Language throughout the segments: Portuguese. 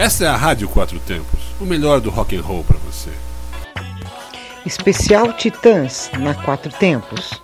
Essa é a Rádio Quatro Tempos, o melhor do rock and roll para você. Especial Titãs na Quatro Tempos.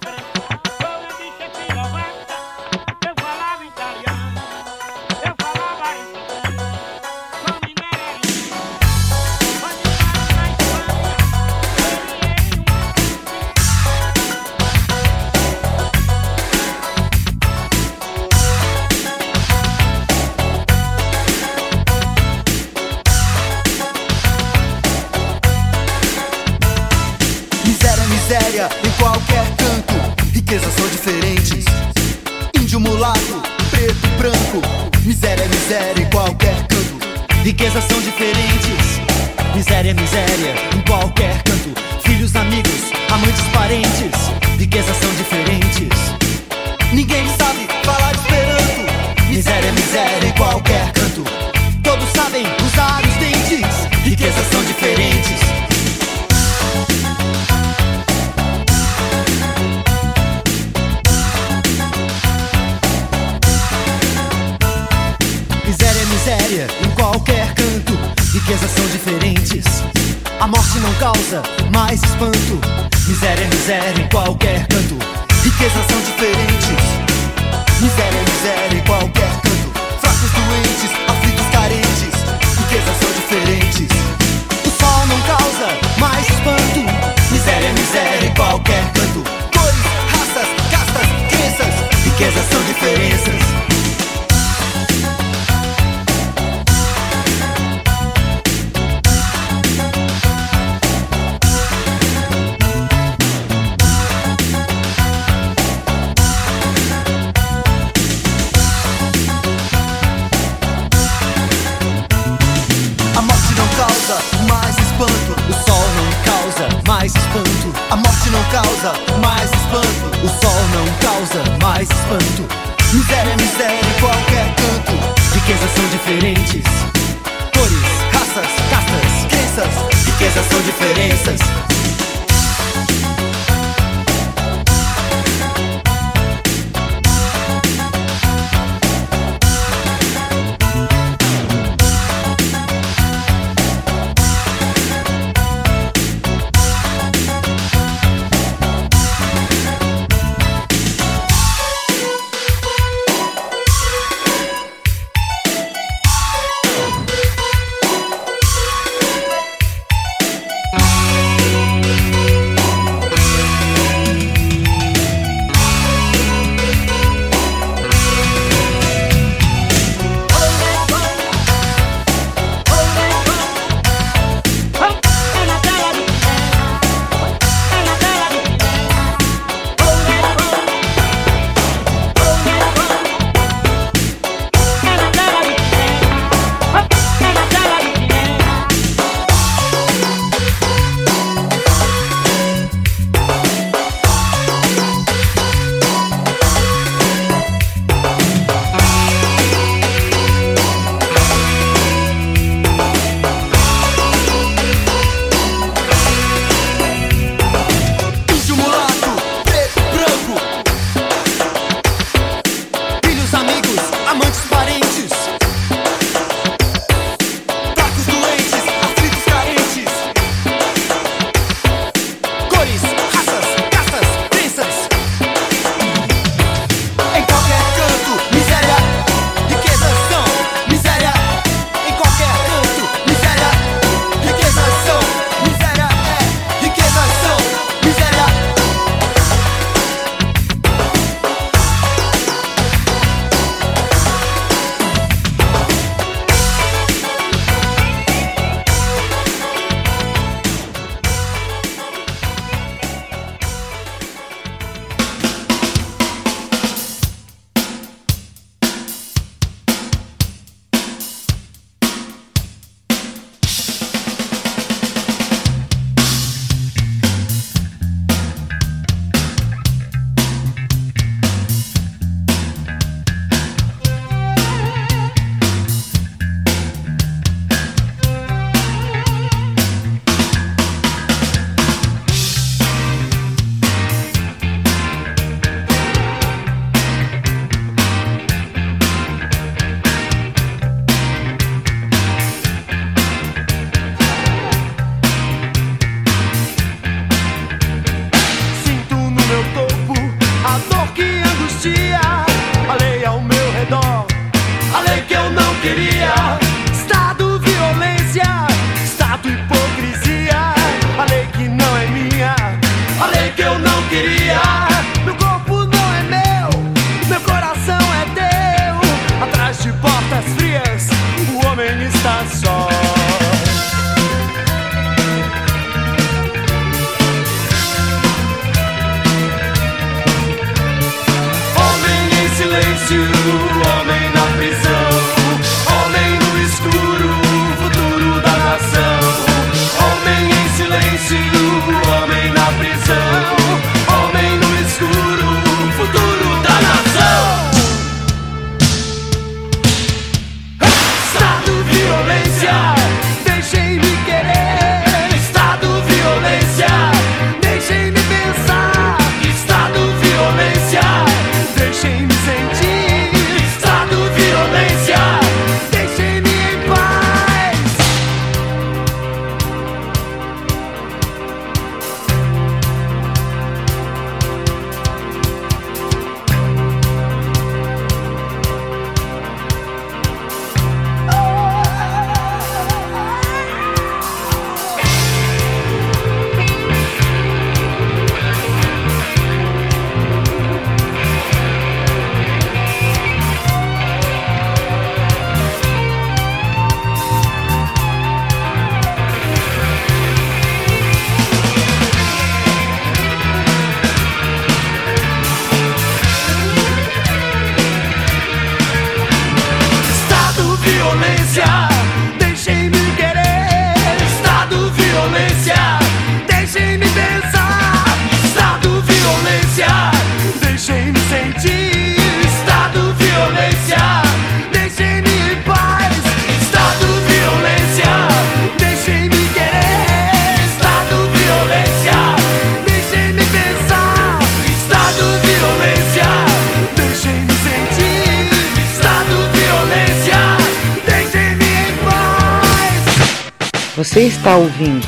Você está ouvindo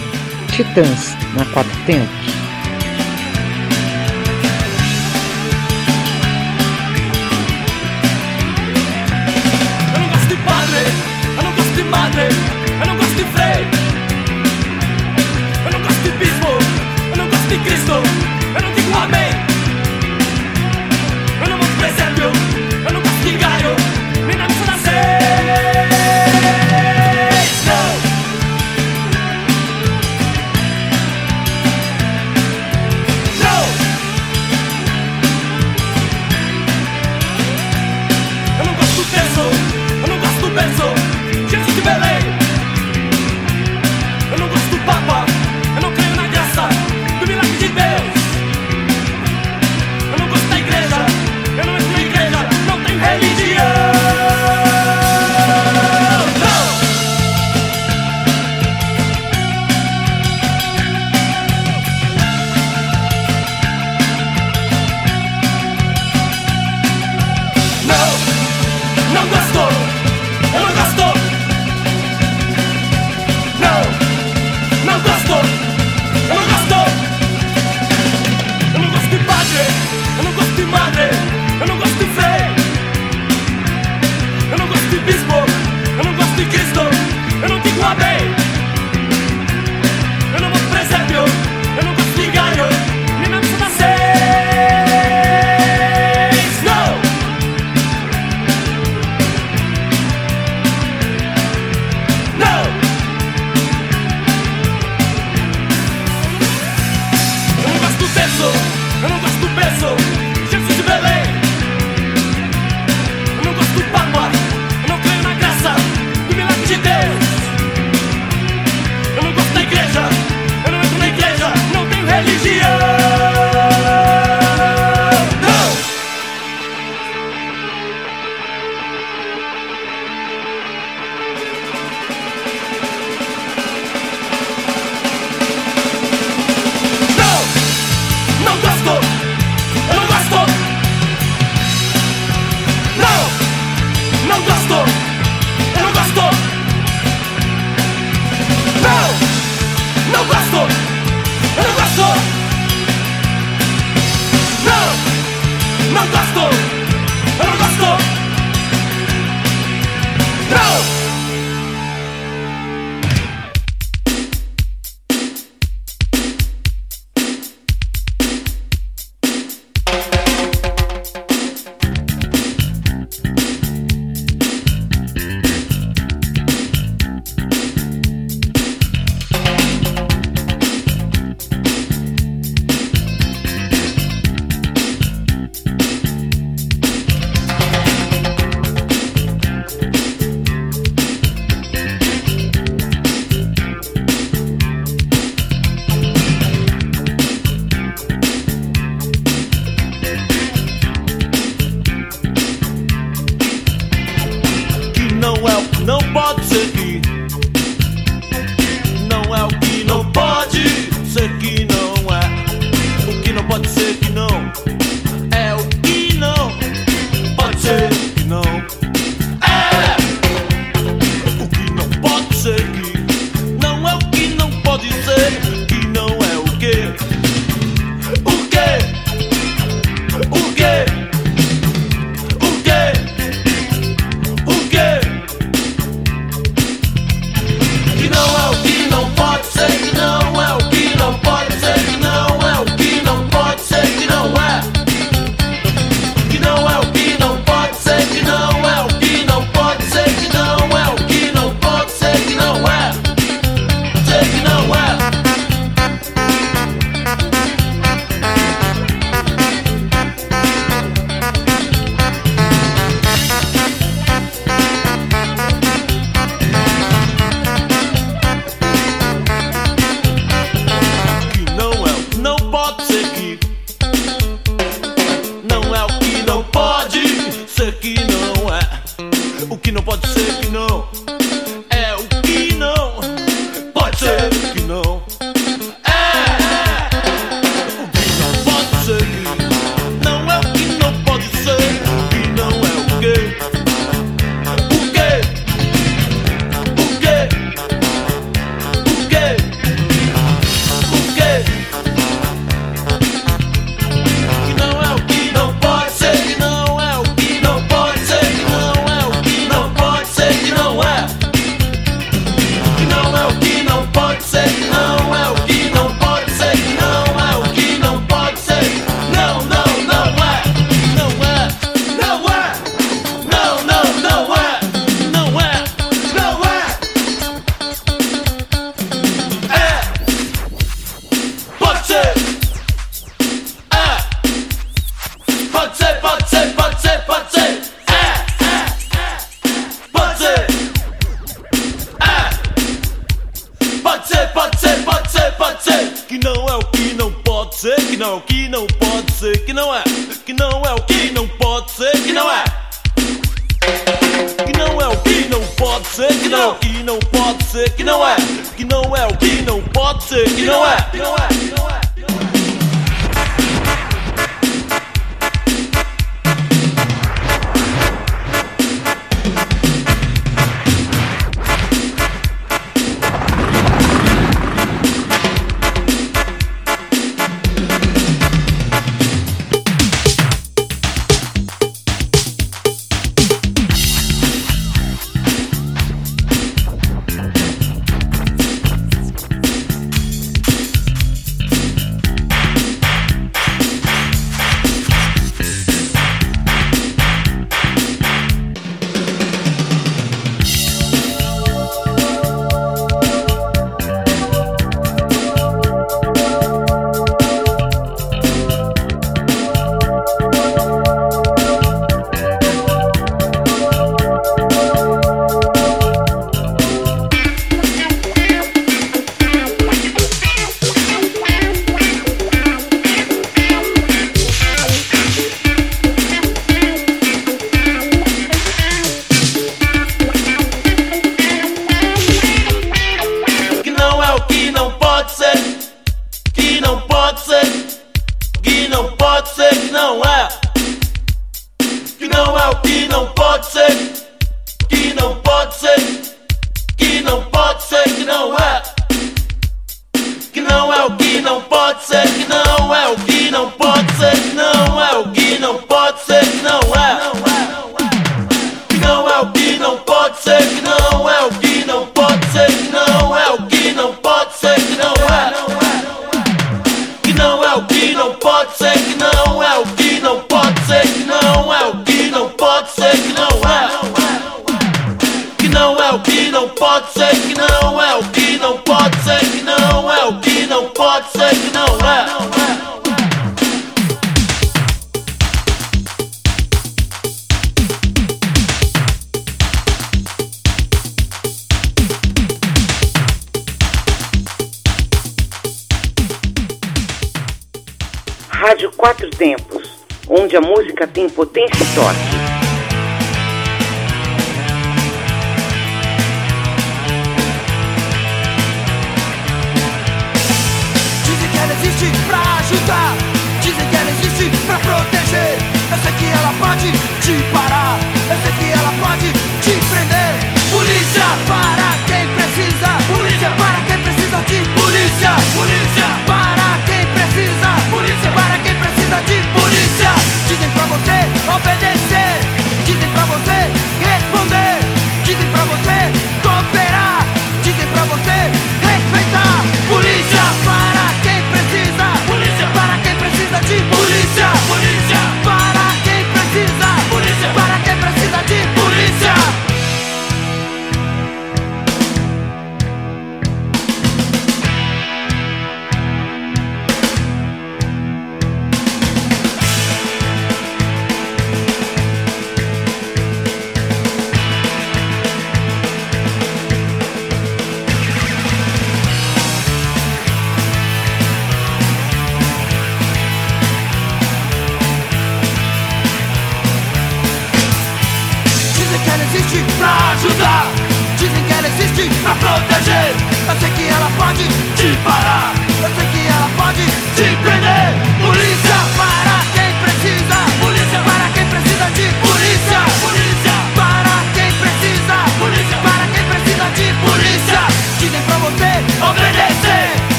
Titãs na Quatro Tempos?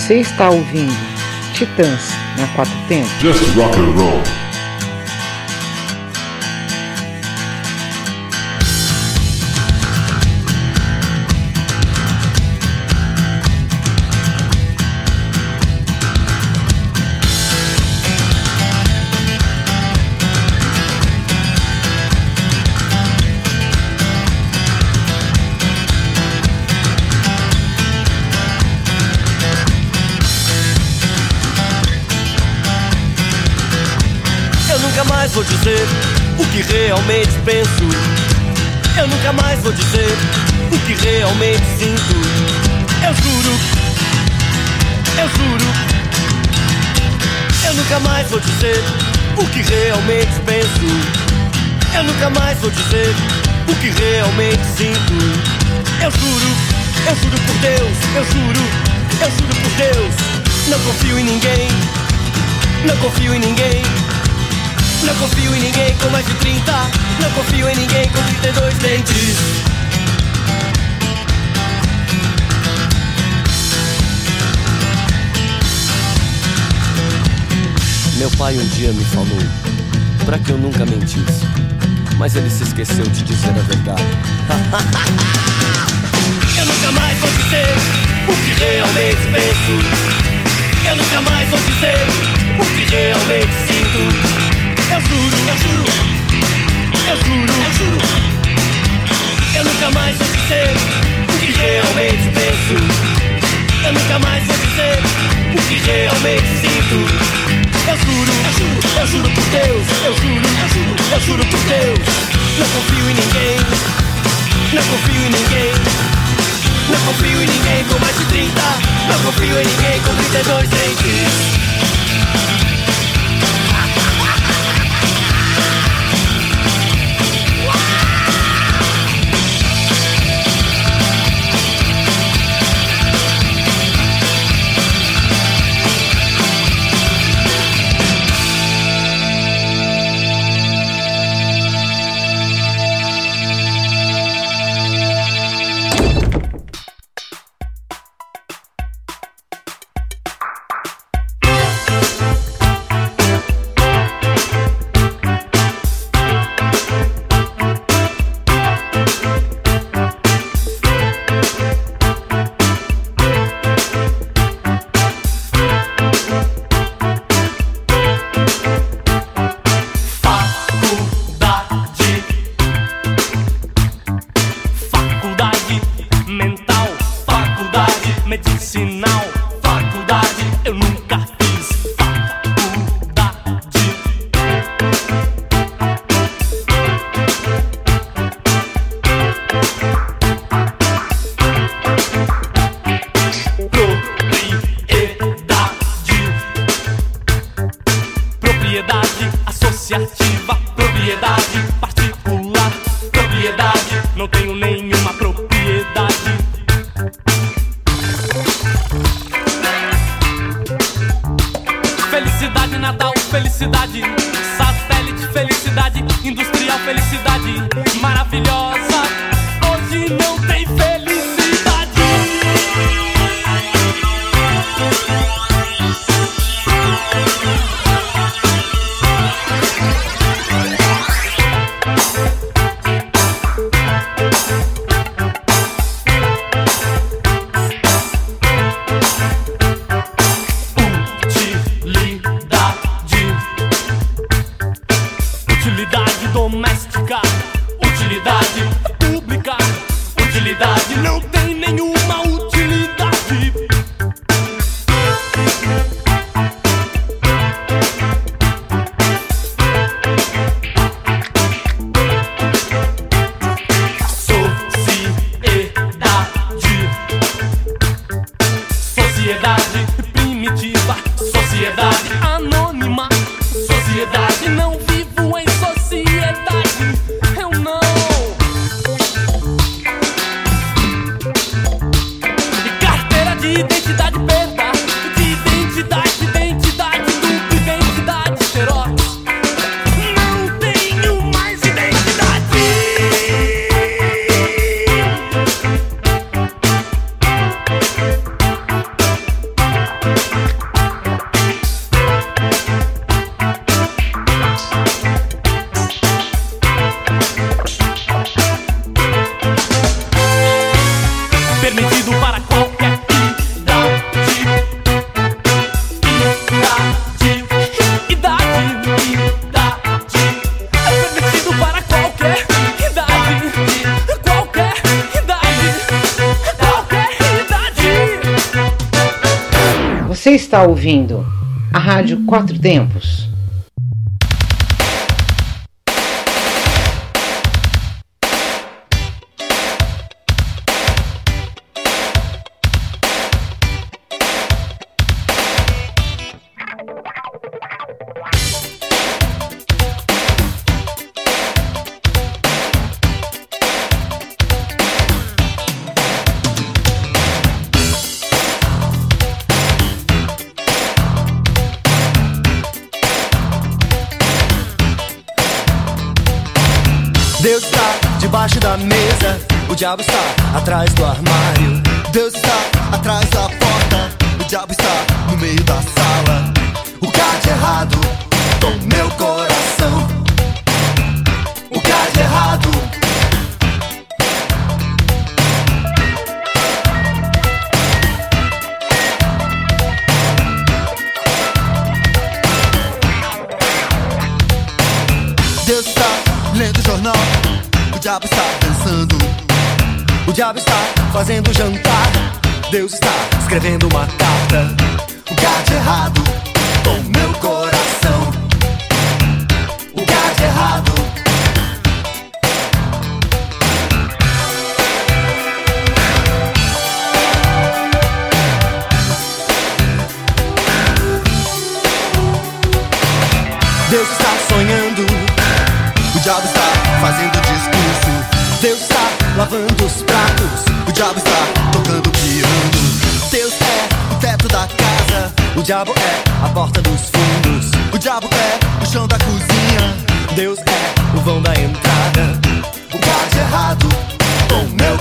Você está ouvindo Titãs na Quatro Tempos. Just rock and roll. Penso. Eu nunca mais vou dizer o que realmente sinto. Eu juro, eu juro. Eu nunca mais vou dizer o que realmente penso. Eu nunca mais vou dizer o que realmente sinto. Eu juro, eu juro por Deus, eu juro, eu juro por Deus. Não confio em ninguém, não confio em ninguém. Não confio em ninguém com mais de 30 Não confio em ninguém com 32 dentes. Meu pai um dia me falou Pra que eu nunca mentisse Mas ele se esqueceu de dizer a verdade. Eu nunca mais vou dizer O que realmente penso. Eu nunca mais vou dizer O que realmente sinto. Eu juro, eu juro, eu juro, eu juro. Eu nunca mais vou dizer o que realmente penso. Eu nunca mais vou dizer o que realmente sinto. Eu juro, eu juro, eu juro por Deus, eu juro, eu juro, eu juro por Deus. Não confio em ninguém, não confio em ninguém. Não confio em ninguém com mais de 30. Não confio em ninguém com 32 dentes. felicidade, satélite felicidade, industrial felicidade, maravilhosa. Você está ouvindo a Rádio Quatro Tempos. job lavando os pratos. O diabo está tocando piano. Deus é o teto da casa. O diabo é a porta dos fundos. O diabo é o chão da cozinha. Deus é o vão da entrada. O gato errado com meu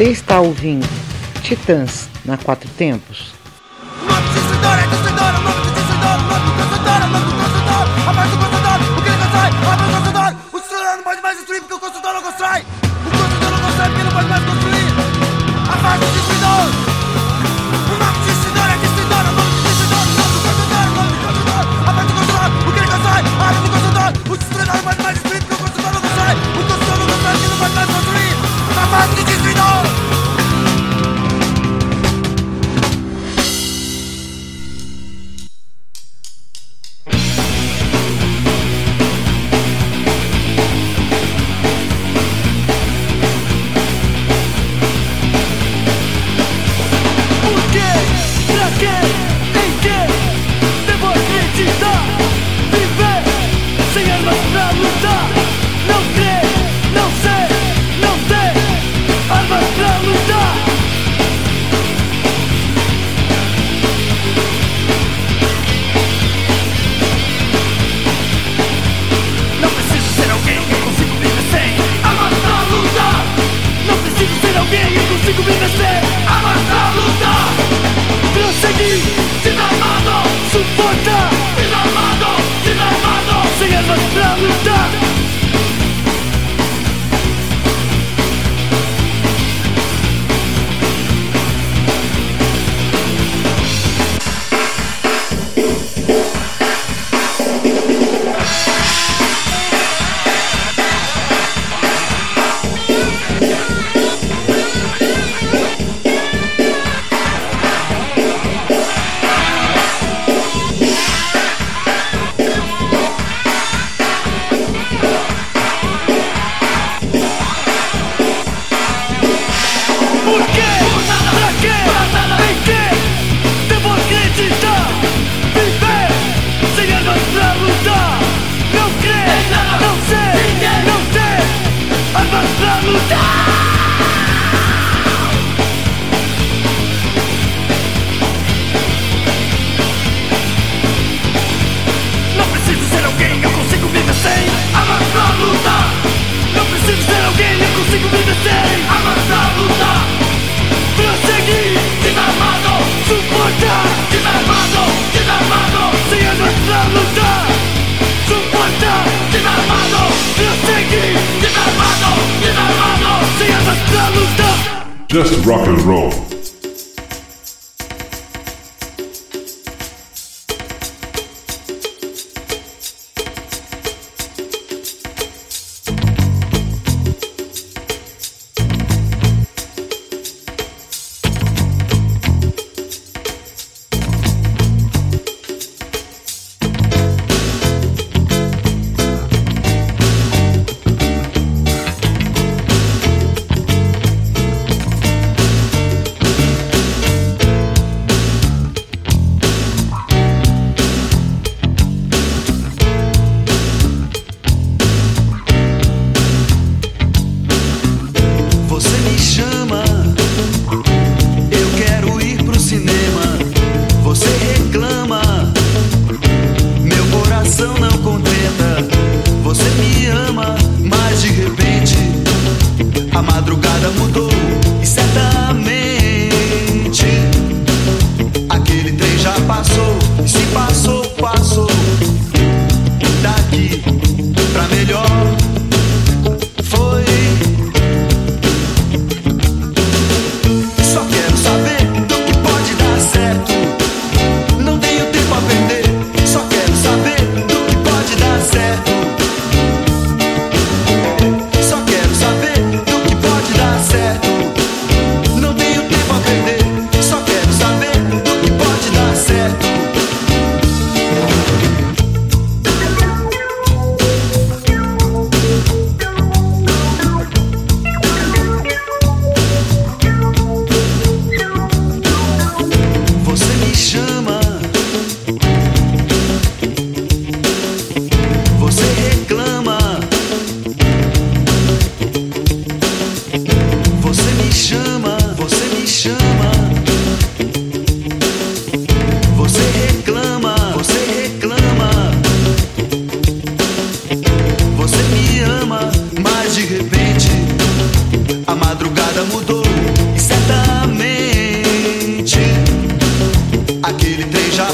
Você está ouvindo Titãs na Quatro Tempos?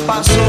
pasó.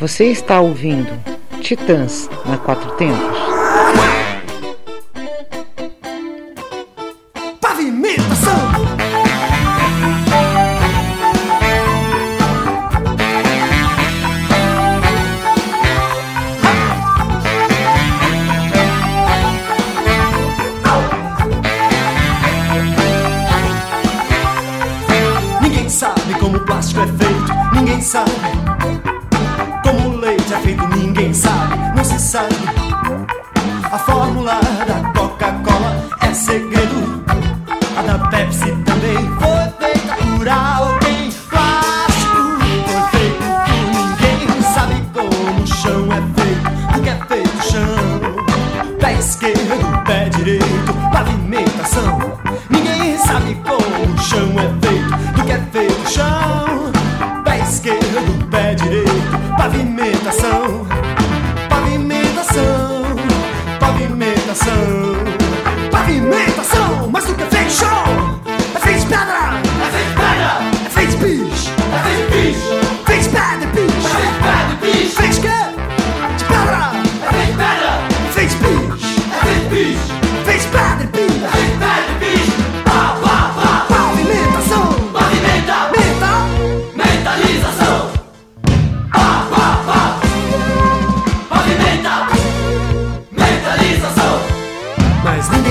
Você está ouvindo Titãs na Quatro Tempos?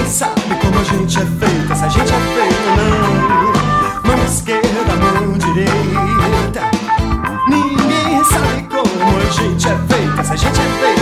sabe como a gente é feita, se a gente é feita não. Mão esquerda, mão direita. Ninguém sabe como a gente é feita, se a gente é feita.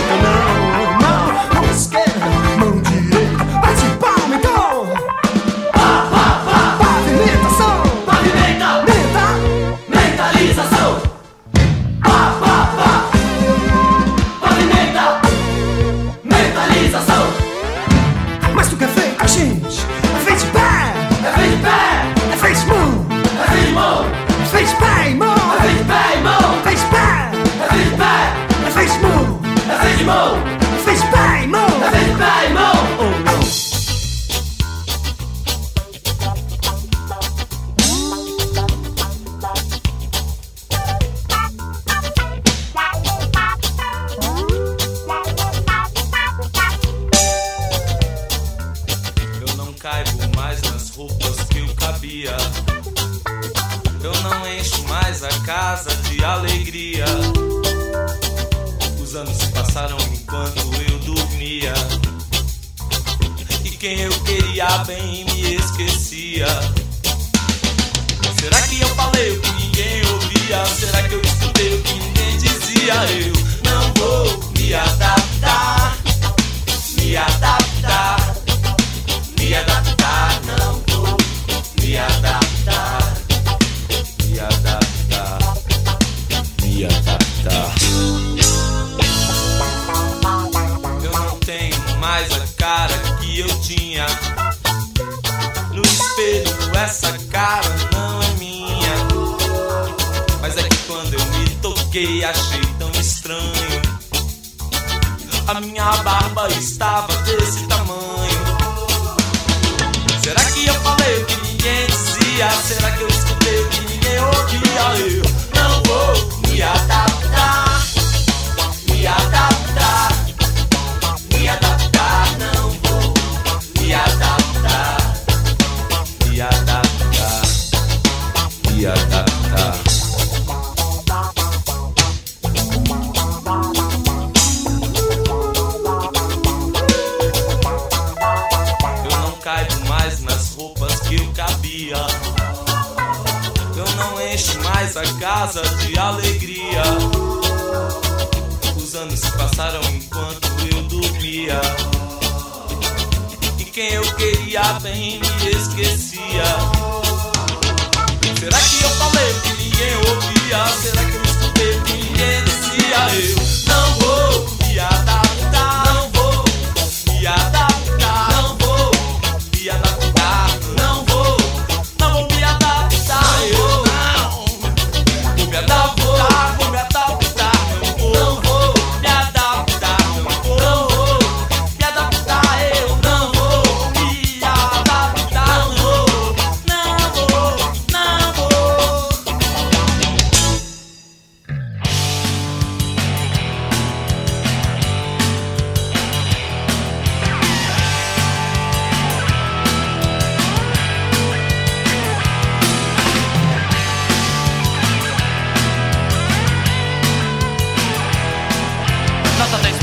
fiquei, achei tão estranho. A minha barba estava desse tamanho. Será que eu falei o que ninguém dizia? Será que eu escutei o que ninguém ouvia? Eu não vou me adaptar, me adaptar. dia bem me esquecia. Será que eu falei que ninguém ouvia? Será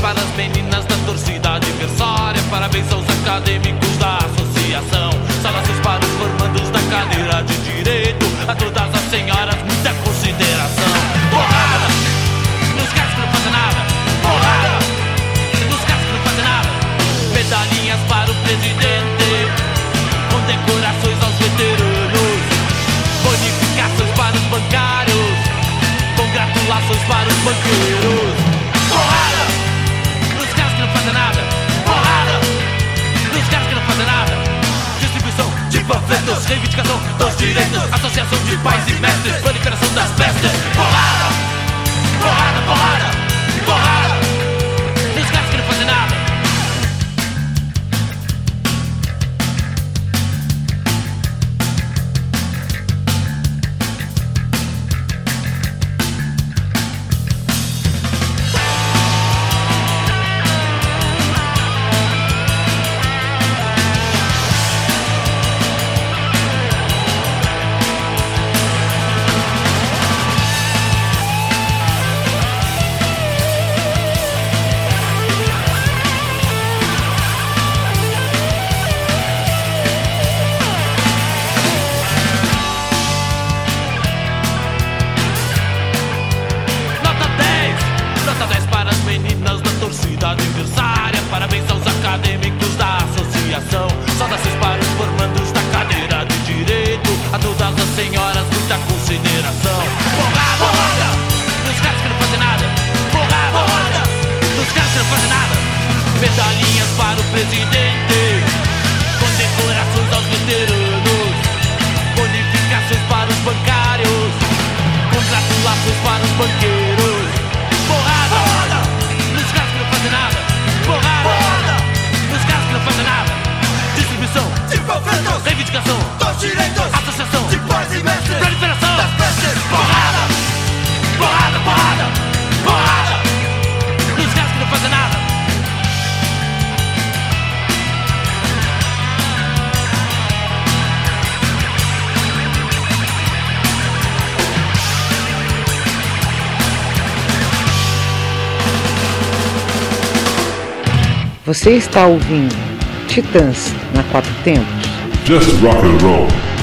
para as meninas da torcida adversária. Parabéns aos Reivindicação dos direitos. Associação de pais e mestres. Proliferação das. Porrada! Porrada, porrada! Porrada! Medalhinhas para o presidente. Condecorações aos veteranos. Bonificações para os bancários. Congratulações para os banqueiros. Porrada! Porrada! Nos caras que não fazem nada. Porrada! Porrada! Nos caras que não fazem nada. Distribuição De panfletos Reivindicação dos direitos Associação de pais e mestres Proliferação das. Porrada! Porrada, Você está ouvindo Titãs na Quatro Tempos? Just rock and roll.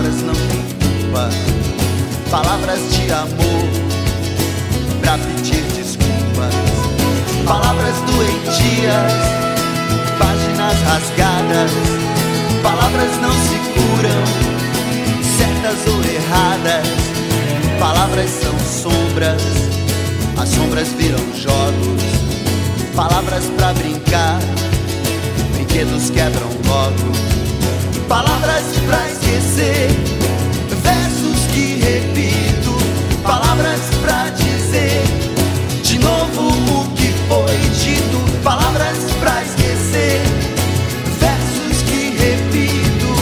Palavras não têm culpa, palavras de amor pra pedir desculpas, palavras doentias, páginas rasgadas, palavras não se curam, certas ou erradas, palavras são sombras, as sombras viram jogos, palavras pra brincar brinquedos quebram logo. Palavras pra esquecer, versos que repito, palavras pra dizer. De novo o que foi dito. Palavras pra esquecer, versos que repito,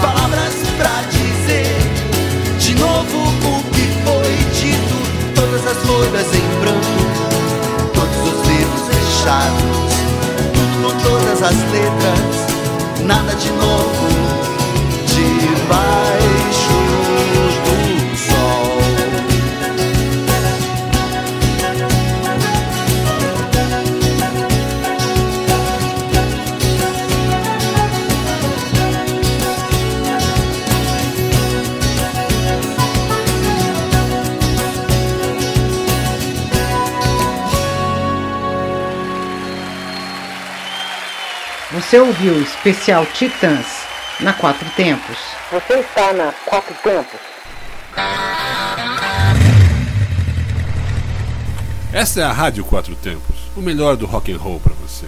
palavras pra dizer. De novo o que foi dito. Todas as folhas em branco, todos os livros fechados com todas as letras, nada de novo Você ouviu o especial Titãs na Quatro Tempos. Você está na Quatro Tempos. Essa é a Rádio Quatro Tempos, o melhor do rock and roll para você.